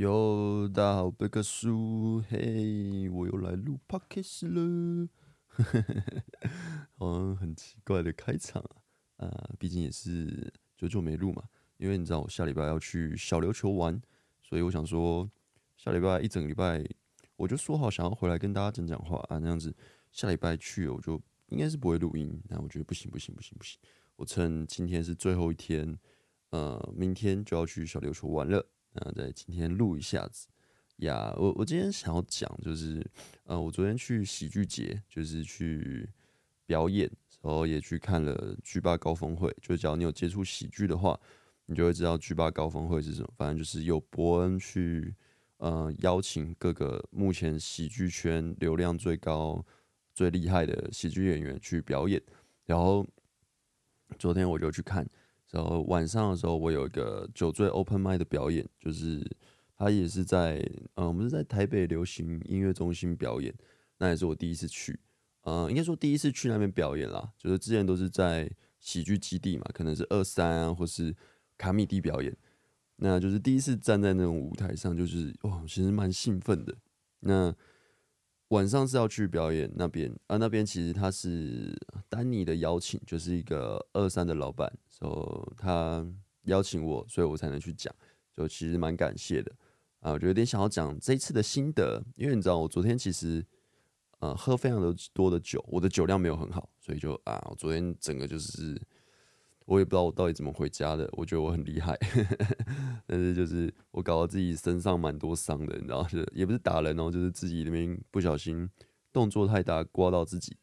哟，大家好，贝克书，嘿，我又来录 podcast 了，好像很奇怪的开场啊，啊，毕竟也是久久没录嘛，因为你知道我下礼拜要去小琉球玩，所以我想说下礼拜一整礼拜，我就说好想要回来跟大家讲讲话啊，那样子下礼拜去我就应该是不会录音，那我觉得不行不行不行不行，我趁今天是最后一天，呃，明天就要去小琉球玩了。那在今天录一下子呀，我我今天想要讲就是，呃，我昨天去喜剧节，就是去表演，然后也去看了 G8 高峰会。就只要你有接触喜剧的话，你就会知道 G8 高峰会是什么。反正就是有伯恩去，呃，邀请各个目前喜剧圈流量最高、最厉害的喜剧演员去表演。然后昨天我就去看。然后晚上的时候，我有一个酒醉 open mic 的表演，就是他也是在，嗯、呃，我们是在台北流行音乐中心表演，那也是我第一次去，呃，应该说第一次去那边表演啦，就是之前都是在喜剧基地嘛，可能是二三啊，或是卡米地表演，那就是第一次站在那种舞台上，就是哇，其实蛮兴奋的，那。晚上是要去表演那边啊，那边其实他是丹尼的邀请，就是一个二三的老板，所以他邀请我，所以我才能去讲，就其实蛮感谢的啊。我就有点想要讲这一次的心得，因为你知道我昨天其实呃喝非常的多的酒，我的酒量没有很好，所以就啊，我昨天整个就是。我也不知道我到底怎么回家的，我觉得我很厉害，但是就是我搞到自己身上蛮多伤的，你知道，就也不是打人哦，就是自己那边不小心动作太大，刮到自己，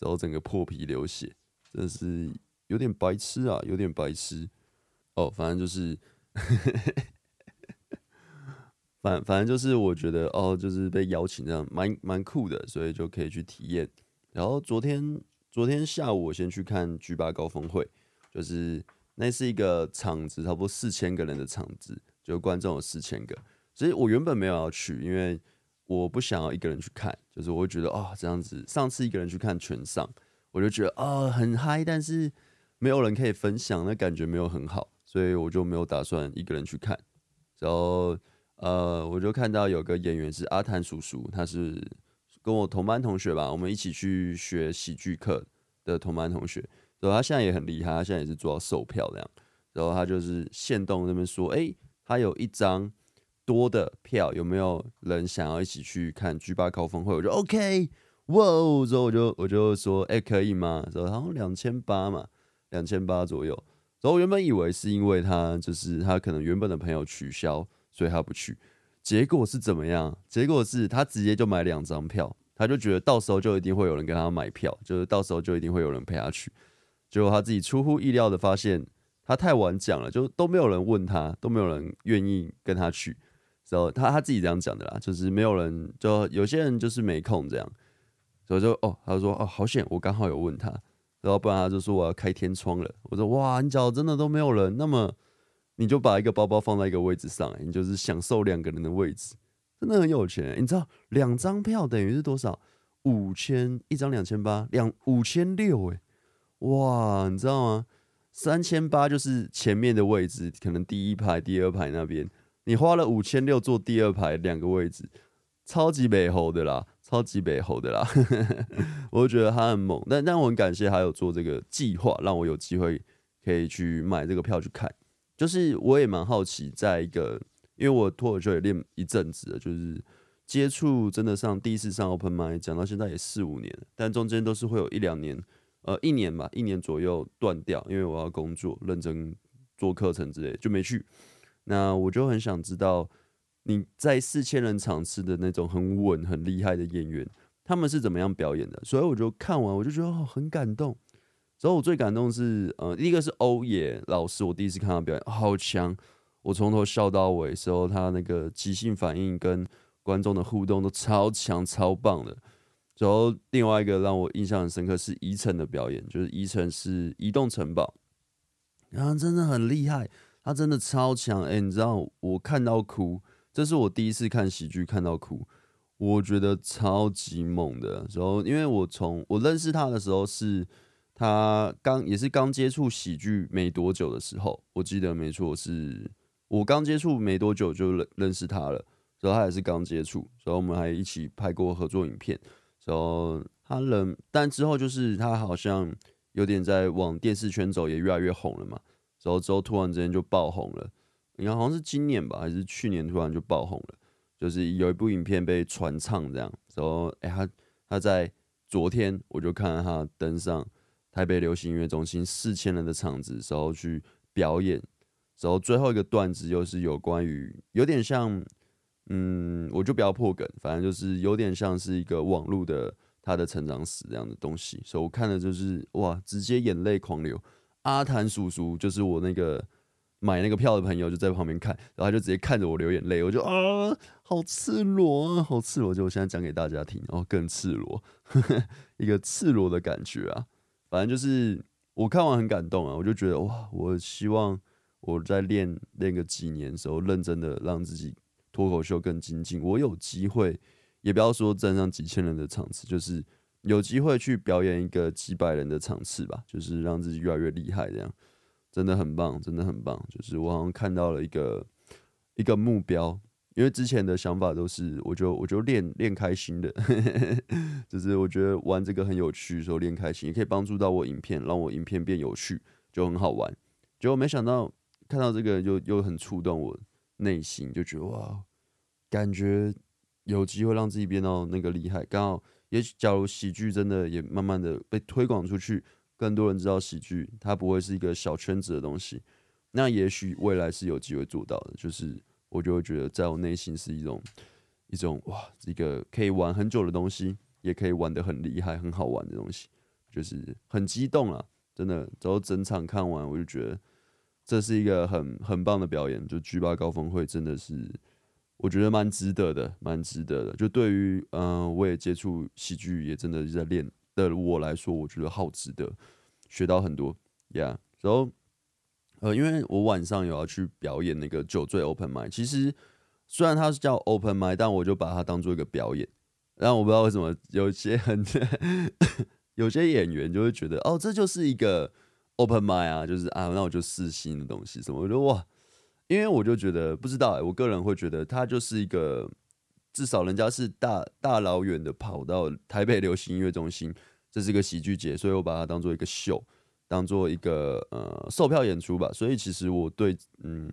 然后整个破皮流血，真的是有点白痴啊，有点白痴。哦，反正就是，反反正就是我觉得哦，就是被邀请这样蛮蛮酷的，所以就可以去体验。然后昨天昨天下午我先去看 G 八高峰会。就是那是一个场子，差不多四千个人的场子，就观众有四千个。所以我原本没有要去，因为我不想要一个人去看。就是我会觉得啊、这样子，上次一个人去看全上，我就觉得啊、很嗨，但是没有人可以分享，那感觉没有很好，所以我就没有打算一个人去看。然后呃，我就看到有个演员是阿谭叔叔，他是跟我同班同学吧，我们一起去学喜剧课的同班同学。然后他现在也很厉害，他现在也是做到售票这样。然后他就是限动那边说，哎，他有一张多的票，有没有人想要一起去看 G8 高峰会？我就 OK，哇哦！之后我就我就说，哎，可以吗？然后好像两千八嘛，两千八左右。然后我原本以为是因为他就是他可能原本的朋友取消，所以他不去。结果是怎么样？结果是他直接就买两张票，他就觉得到时候就一定会有人跟他买票，就是到时候就一定会有人陪他去。结果他自己出乎意料的发现，他太晚讲了，就都没有人问他，都没有人愿意跟他去。然后他他自己这样讲的啦，就是没有人，就有些人就是没空这样。所以就哦，他说哦，好险，我刚好有问他，然后不然他就说我要开天窗了。我说哇，你讲真的都没有人，那么你就把一个包包放在一个位置上，你就是享受两个人的位置，真的很有钱。你知道两张票等于是多少？五千一张两千八，两五千六哎。哇，你知道吗？三千八就是前面的位置，可能第一排、第二排那边，你花了五千六坐第二排两个位置，超级美猴的啦，超级美猴的啦。我就觉得他很猛，但但我很感谢他有做这个计划，让我有机会可以去买这个票去看。就是我也蛮好奇，在一个因为我脱口秀也练一阵子了，就是接触真的上第一次上 Open Mic，讲到现在也四五年，但中间都是会有一两年。呃，一年吧，一年左右断掉，因为我要工作，认真做课程之类，就没去。那我就很想知道你在四千人场次的那种很稳、很厉害的演员，他们是怎么样表演的？所以我就看完，我就觉得很感动。所以我最感动是，呃，第一个是欧野老师，我第一次看他表演，好强！我从头笑到尾，时候他那个即兴反应跟观众的互动都超强、超棒的。然后另外一个让我印象很深刻是宜城的表演，就是宜城是移动城堡，然后真的很厉害，他真的超强，哎，你知道我看到哭，这是我第一次看喜剧看到哭，我觉得超级猛的。然后因为我从我认识他的时候是他刚也是刚接触喜剧没多久的时候，我记得没错是我刚接触没多久就认认识他了，然后他也是刚接触，然后我们还一起拍过合作影片，然后他冷，但之后就是他好像有点在往电视圈走，也越来越红了嘛，然后之后突然之间就爆红了，你看好像是今年吧，还是去年突然就爆红了，就是有一部影片被传唱这样，然后哎他他在昨天我就看到他登上台北流行音乐中心四千人的场子，然后去表演。然后最后一个段子又是有关于有点像，嗯，我就不要破梗，反正就是有点像是一个网络的他的成长史这样的东西。所以我看的就是哇，直接眼泪狂流。阿谭叔叔就是我那个买那个票的朋友，就在旁边看，然后他就直接看着我流眼泪，我就啊，好赤裸啊，好赤裸！就我现在讲给大家听，然后更赤裸，一个赤裸的感觉啊。反正就是我看完很感动啊，我就觉得哇，我希望。我在练练个几年时候，认真的让自己脱口秀更精进。我有机会，也不要说站上几千人的场次，就是有机会去表演一个几百人的场次吧，就是让自己越来越厉害，这样真的很棒，真的很棒。就是我好像看到了一个一个目标，因为之前的想法都是，我就我就练练开心的，就是我觉得玩这个很有趣，说练开心也可以帮助到我影片，让我影片变有趣，就很好玩。结果没想到。看到这个又又很触动我内心，就觉得哇，感觉有机会让自己变到那个厉害。刚好也许假如喜剧真的也慢慢的被推广出去，更多人知道喜剧，它不会是一个小圈子的东西。那也许未来是有机会做到的。就是我就会觉得，在我内心是一种一种哇，一个可以玩很久的东西，也可以玩得很厉害、很好玩的东西，就是很激动啊！真的，然后整场看完，我就觉得。这是一个很很棒的表演，就 G8 高峰会真的是，我觉得蛮值得的，蛮值得的。就对于嗯、我也接触喜剧，也真的是在练的我来说，我觉得好值得，学到很多，Yeah。然后呃，因为我晚上有要去表演那个酒醉 Open Mic，其实虽然它是叫 Open Mic，但我就把它当做一个表演。然后我不知道为什么有些很 有些演员就会觉得，哦，这就是一个。Open mic 啊，就是啊，那我就试新的东西什么，我就哇，因为我就觉得不知道哎、我个人会觉得他就是一个，至少人家是大大老远的跑到台北流行音乐中心，这是一个喜剧节，所以我把它当做一个秀，当做一个呃售票演出吧。所以其实我对嗯，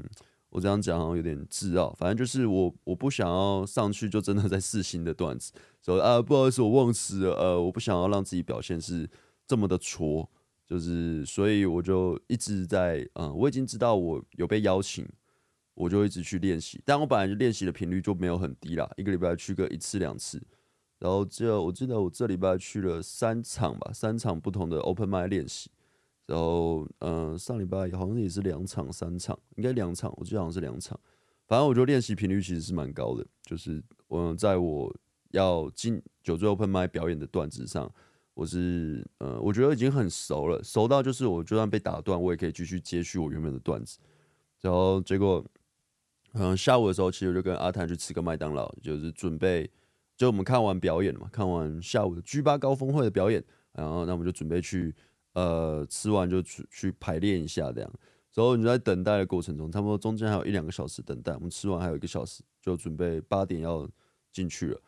我这样讲好像有点自傲，反正就是我我不想要上去就真的在试新的段子，所以啊不好意思我忘词了，呃我不想要让自己表现是这么的挫。就是，所以我就一直在，嗯，我已经知道我有被邀请，我就一直去练习。但我本来就练习的频率就没有很低啦，一个礼拜去个一次两次。然后这我记得我这礼拜去了三场吧，三场不同的 open mic 练习。然后，嗯，上礼拜好像也是两场、三场，应该两场，我记得好像是两场。反正我觉得练习频率其实是蛮高的，就是我在我要进酒醉 open mic 表演的段子上。我是呃，我觉得已经很熟了，熟到就是我就算被打断，我也可以继续接续我原本的段子。然后结果，嗯，下午的时候，其实我就跟阿谭去吃个麦当劳，就是准备，就我们看完表演嘛，看完下午的 G 八高峰会的表演，然后那我们就准备去，呃，吃完就去去排练一下这样。然后你在等待的过程中，差不多中间还有一两个小时等待，我们吃完还有一个小时，就准备八点要进去了。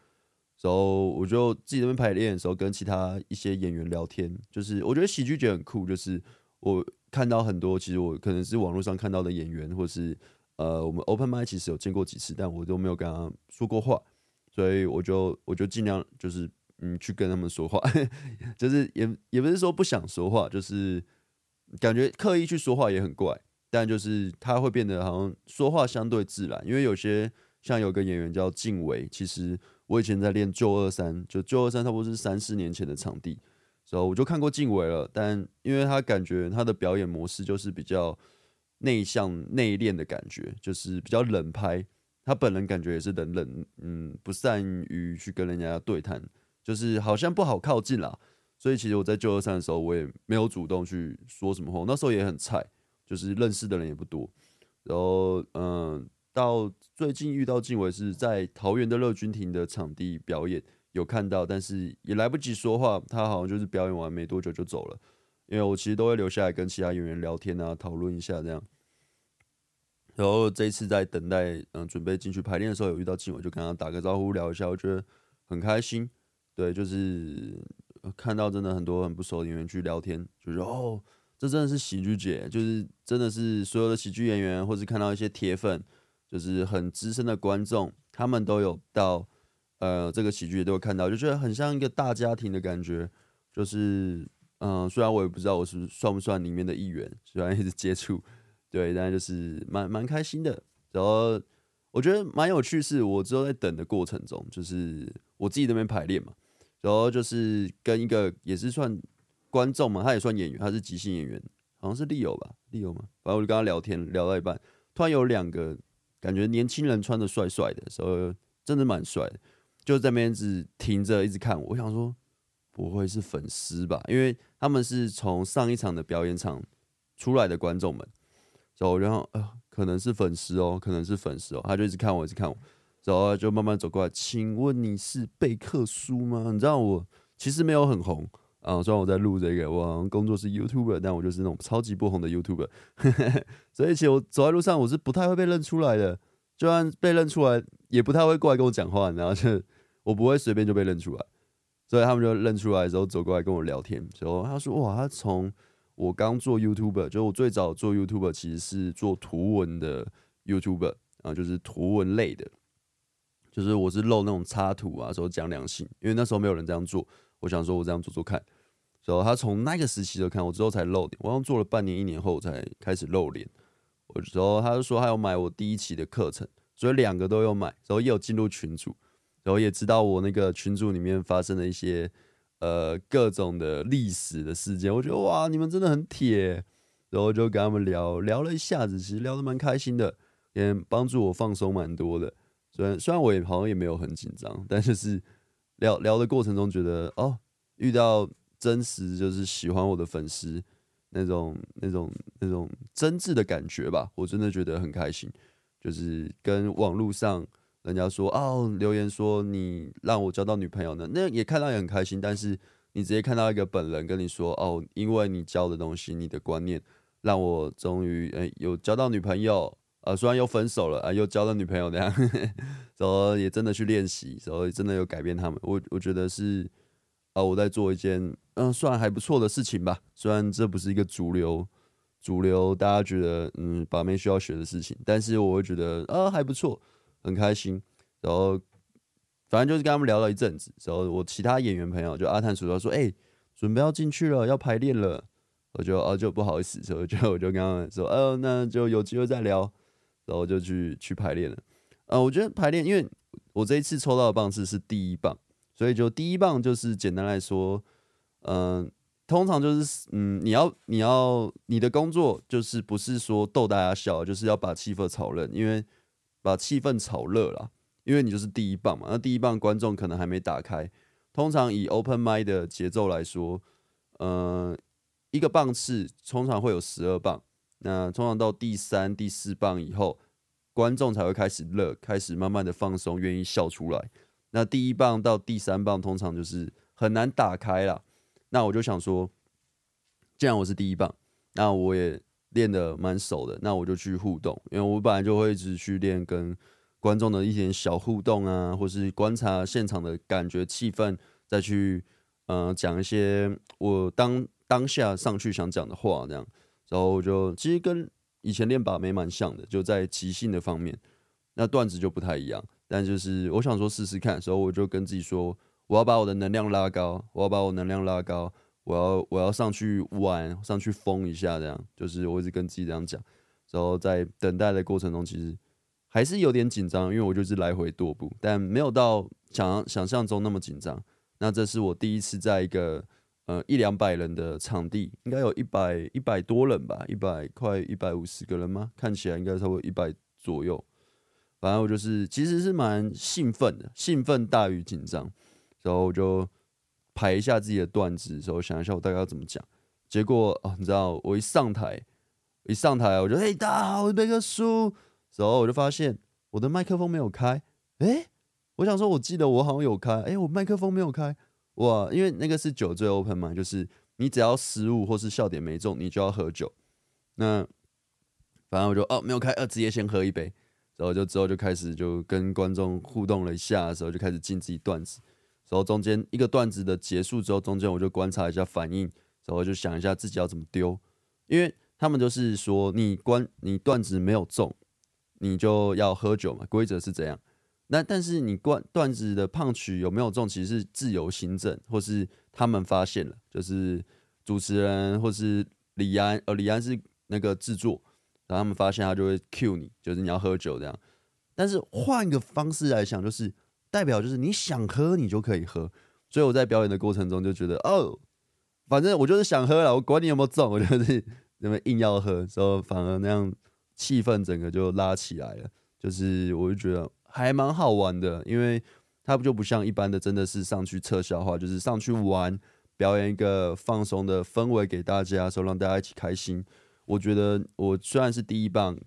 然后我就自己那边排练的时候，跟其他一些演员聊天。就是我觉得喜剧节很酷，就是我看到很多，其实我可能是网络上看到的演员，或是呃，我们 Open m i 其实有见过几次，但我都没有跟他说过话，所以我就我就尽量就是嗯去跟他们说话，就是也也不是说不想说话，就是感觉刻意去说话也很怪，但就是他会变得好像说话相对自然，因为有些像有个演员叫静伟，其实。我以前在练旧二三，就旧二三差不多是三四年前的场地，所以我就看过静伟了。但因为他感觉他的表演模式就是比较内向内敛的感觉，就是比较冷拍。他本人感觉也是冷冷，嗯，不善于去跟人家对谈，就是好像不好靠近啦。所以其实我在旧二三的时候，我也没有主动去说什么话。那时候也很菜，就是认识的人也不多。然后，嗯。到最近遇到静伟是在桃园的乐君亭的场地表演，有看到，但是也来不及说话，他好像就是表演完没多久就走了。因为我其实都会留下来跟其他演员聊天啊，讨论一下这样。然后这一次在等待，嗯，准备进去排练的时候，有遇到静伟，就跟他打个招呼，聊一下，我觉得很开心。对，就是看到真的很多很不熟的演员去聊天，就是哦，这真的是喜剧节，就是真的是所有的喜剧演员，或是看到一些铁粉，就是很资深的观众，他们都有到呃这个喜剧都有看到，就觉得很像一个大家庭的感觉。就是嗯、虽然我也不知道我是算不算里面的一员，虽然一直接触。对，但就是蛮蛮开心的。然后我觉得蛮有趣，是我之后在等的过程中，就是我自己那边排练嘛，然后就是跟一个也是算观众嘛，他也算演员，他是即兴演员，好像是利友吧，利友嘛。反正我就跟他聊天，聊到一半，突然有两个感觉年轻人穿的帅帅的，时候真的蛮帅的，就在那边一直停着，一直看我。我想说，不会是粉丝吧？因为他们是从上一场的表演场出来的观众们。走，然后呃，可能是粉丝哦，可能是粉丝哦，他就一直看我，一直看我，然后就慢慢走过来，请问你是贝克书吗？你知道我其实没有很红啊，虽然我在录这个，我好像工作是 YouTuber，但我就是那种超级不红的 YouTuber，所以其实我走在路上我是不太会被认出来的，就算被认出来，也不太会过来跟我讲话，然后就我不会随便就被认出来，所以他们就认出来的时候走过来跟我聊天，然后他说哇，他从我刚做 YouTube，就我最早做 YouTube 其实是做图文的 YouTube 啊，就是图文类的，就是我是露那种插图啊，说讲两性，因为那时候没有人这样做，我想说我这样做做看，所以他从那个时期就看我之后才露脸，我刚做了半年一年后才开始露脸，我之后他就说他要买我第一期的课程，所以两个都有买，然后也有进入群组，然后也知道我那个群组里面发生的一些。呃，各种的历史的事件，我觉得哇，你们真的很铁，然后就跟他们聊聊了一下子，其实聊得蛮开心的，也帮助我放松蛮多的。虽然虽然我也好像也没有很紧张，但就是聊聊的过程中觉得哦，遇到真实就是喜欢我的粉丝那种那种那种真挚的感觉吧，我真的觉得很开心，就是跟网络上。人家说哦，留言说你让我交到女朋友呢，那也看到也很开心。但是你直接看到一个本人跟你说哦，因为你教的东西，你的观念让我终于诶有交到女朋友，呃，虽然又分手了啊，又交了女朋友那样，然后也真的去练习，然后真的有改变他们。我我觉得是啊，我在做一件嗯算还不错的事情吧。虽然这不是一个主流主流大家觉得嗯把妹需要学的事情，但是我会觉得啊还不错。很开心，然后反正就是跟他们聊了一阵子，然后我其他演员朋友就阿探叔他说：“哎、准备要进去了，要排练了。”我就哦就不好意思，所以就 我就跟他们说：“哦，那就有机会再聊。”然后就去去排练了。呃，我觉得排练，因为我这一次抽到的棒次是第一棒，所以就第一棒就是简单来说，嗯、通常就是嗯，你要你要你的工作就是不是说逗大家笑，就是要把气氛炒热，因为。把气氛炒热了，因为你就是第一棒嘛。那第一棒观众可能还没打开。通常以 open mic 的节奏来说，呃，一个棒次通常会有十二棒。那通常到第三、第四棒以后，观众才会开始热，开始慢慢的放松，愿意笑出来。那第一棒到第三棒通常就是很难打开啦。那我就想说，既然我是第一棒，那我也。练的蛮熟的，那我就去互动，因为我本来就会一直去练跟观众的一点小互动啊，或是观察现场的感觉气氛，再去嗯讲一些我当当下上去想讲的话，这样，然后我就其实跟以前练把妹蛮像的，就在即兴的方面，那段子就不太一样，但就是我想说试试看，所以我就跟自己说，我要把我的能量拉高，我要把我能量拉高。我要我要上去玩，上去疯一下，这样就是我一直跟自己这样讲。然后在等待的过程中，其实还是有点紧张，因为我就是来回踱步，但没有到想想象中那么紧张。那这是我第一次在一个呃一两百人的场地，应该有一百一百多人吧，一百快一百五十个人吗？看起来应该差不多一百左右。反正我就是其实是蛮兴奋的，兴奋大于紧张，然后我就。排一下自己的段子的时候，想一下我大概要怎么讲。结果哦，你知道，我一上台，一上台，我就嘿，大家好，我是贝克书。然后我就发现我的麦克风没有开。诶，我想说，我记得我好像有开。诶，我麦克风没有开。哇，因为那个是酒醉 open 嘛，就是你只要失误或是笑点没中，你就要喝酒。那反正我就哦没有开，呃直接先喝一杯，然后就之后就开始就跟观众互动了一下的时候，就开始进自己段子，然后中间一个段子的结束之后，中间我就观察一下反应，然后就想一下自己要怎么丢，因为他们就是说你关你段子没有中，你就要喝酒嘛，规则是这样。那但是你段段子的胖曲有没有中，其实是自由行政，或是他们发现了，就是主持人或是李安，呃，李安是那个制作，然后他们发现他就会 cue 你，就是你要喝酒这样。但是换一个方式来想，就是代表就是你想喝你就可以喝。所以我在表演的过程中就觉得，哦，反正我就是想喝了，我管你有没有中，我就是那么硬要喝，之后反而那样气氛整个就拉起来了，就是我就觉得。还蛮好玩的，因为它不就不像一般的，真的是上去测笑话，就是上去玩，表演一个放松的氛围给大家，说让大家一起开心。我觉得我虽然是第一棒，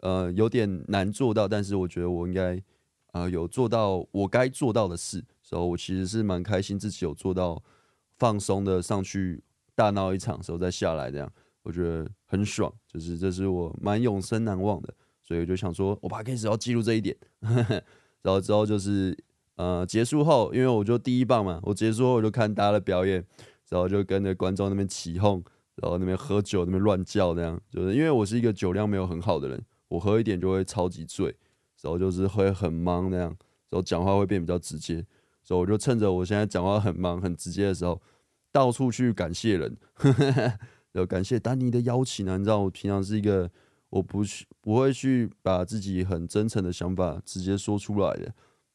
呃，有点难做到，但是我觉得我应该，呃，有做到我该做到的事，所以我其实是蛮开心自己有做到放松的上去大闹一场，时候再下来这样，我觉得很爽，就是这是我蛮永生难忘的。所以我就想说，我把 case 要记录这一点，然后之后就是呃结束后，因为我就第一棒嘛，我结束后我就看大家的表演，然后就跟着观众那边起哄，然后那边喝酒那边乱叫，这样就是因为我是一个酒量没有很好的人，我喝一点就会超级醉，然后就是会很忙那样，然后讲话会变比较直接，所以我就趁着我现在讲话很忙很直接的时候，到处去感谢人，呵呵，然后感谢丹尼的邀请啊，你知道我平常是一个。我不去，不会去把自己很真诚的想法直接说出来的，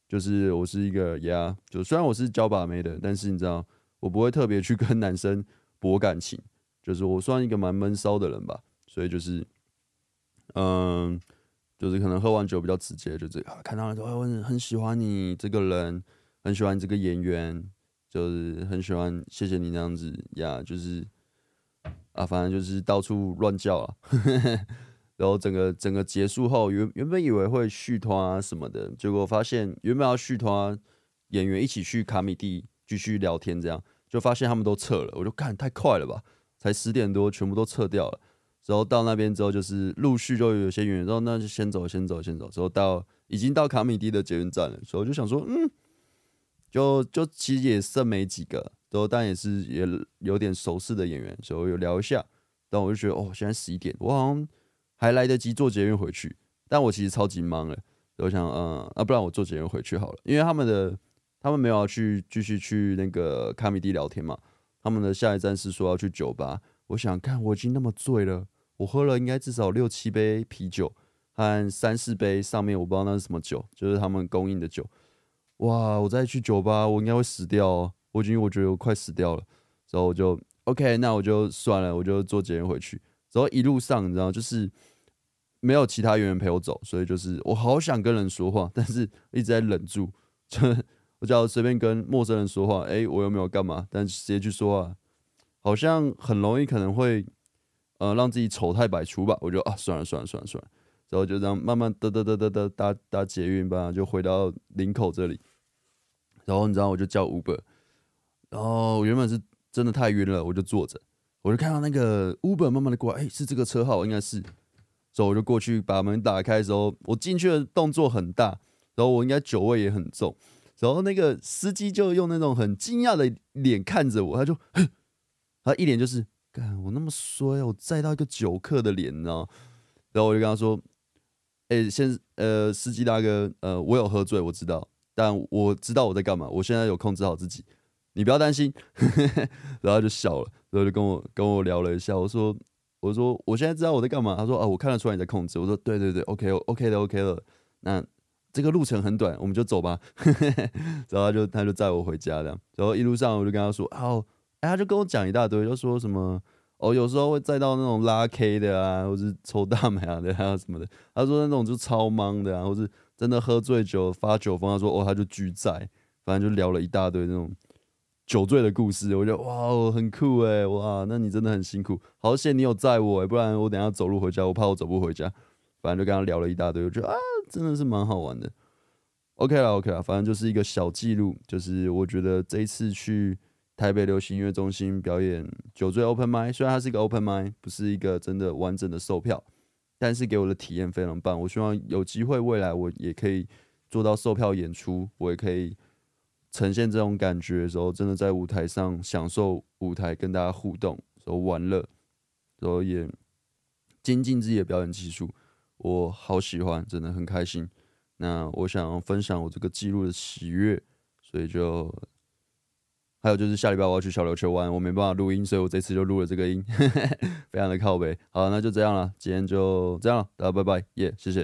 就是我是一个呀，就虽然我是交把妹的，但是你知道，我不会特别去跟男生博感情，就是我算一个蛮闷骚的人吧，所以就是，嗯，就是可能喝完酒比较直接，就这个，看到了说，我很喜欢你这个人，很喜欢这个演员，就是很喜欢，谢谢你那样子呀，就是啊，反正就是到处乱叫啊。然后整个整个结束后，原原本以为会续团啊什么的，结果发现原本要续团，演员一起去卡米蒂继续聊天，这样就发现他们都撤了。我就看太快了吧，才十点多，全部都撤掉了。然后到那边之后，就是陆续就有些演员说，那就先走，先走，先走。之后到已经到卡米蒂的捷运站了，所以我就想说，嗯，就就其实也剩没几个，然后但也是也有点熟识的演员，所以我有聊一下。但我就觉得，哦，现在十一点，我好像。还来得及坐捷运回去，但我其实超级忙了。我想，嗯，啊，不然我坐捷运回去好了，因为他们的他们没有要去继续去那个卡米蒂聊天嘛。他们的下一站是说要去酒吧。我想看，我已经那么醉了，我喝了应该至少六七杯啤酒和三四杯，上面我不知道那是什么酒，就是他们供应的酒。哇，我再去酒吧，我应该会死掉哦。我已经我觉得我快死掉了，然后我就 OK，那我就算了，我就坐捷运回去。然后一路上，你知道，就是没有其他演员陪我走，所以就是我好想跟人说话，但是一直在忍住。就我只要随便跟陌生人说话，哎，我又没有干嘛，但直接去说话，好像很容易可能会呃让自己丑态百出吧。我就啊，算了算了算了算了，然后就这样慢慢嘚嘚嘚嘚嘚搭搭捷运吧，就回到林口这里。然后你知道，我就叫 Uber，然后我原本是真的太晕了，我就坐着。我就看到那个 Uber 慢慢的过来，哎、是这个车号，应该是，所以我就过去把门打开的时候，我进去的动作很大，然后我应该酒味也很重，然后那个司机就用那种很惊讶的脸看着我，他就，他一脸就是，我那么衰，我载到一个酒客的脸，你知道？然后我就跟他说，哎、欸，先，呃，司机大哥，呃，我有喝醉，我知道，但我知道我在干嘛，我现在有控制好自己。你不要担心，然后就笑了，然后就跟我跟我聊了一下。我说，我说我现在知道我在干嘛。他说啊，我看得出来你在控制。我说对对对，OK OK 的 OK 了。那这个路程很短，我们就走吧。然后他就他就载我回家这样。然后一路上我就跟他说，哦，他就跟我讲一大堆，就说什么哦，有时候会载到那种拉 K 的啊，或是抽大麻的啊什么的。他说那种就超忙的啊，或是真的喝醉酒发酒疯。他说哦，他就拒载，反正就聊了一大堆那种。酒醉的故事，我觉得哇，很酷哎，哇，那你真的很辛苦，好险你有载我哎，不然我等下走路回家，我怕我走不回家。反正就跟他聊了一大堆，我觉得啊，真的是蛮好玩的。OK 了，OK 了，反正就是一个小记录，就是我觉得这一次去台北流行音乐中心表演酒醉 Open m i 虽然它是一个 Open m i 不是一个真的完整的售票，但是给我的体验非常棒。我希望有机会未来我也可以做到售票演出，我也可以呈现这种感觉的时候，真的在舞台上享受舞台，跟大家互动，时候玩乐，然后也精进自己的表演技术。我好喜欢，真的很开心。那我想分享我这个记录的喜悦，所以就。还有就是下礼拜我要去小琉球玩，我没办法录音，所以我这次就录了这个音，非常的靠北。好，那就这样了，今天就这样了，大家拜拜，耶，谢谢。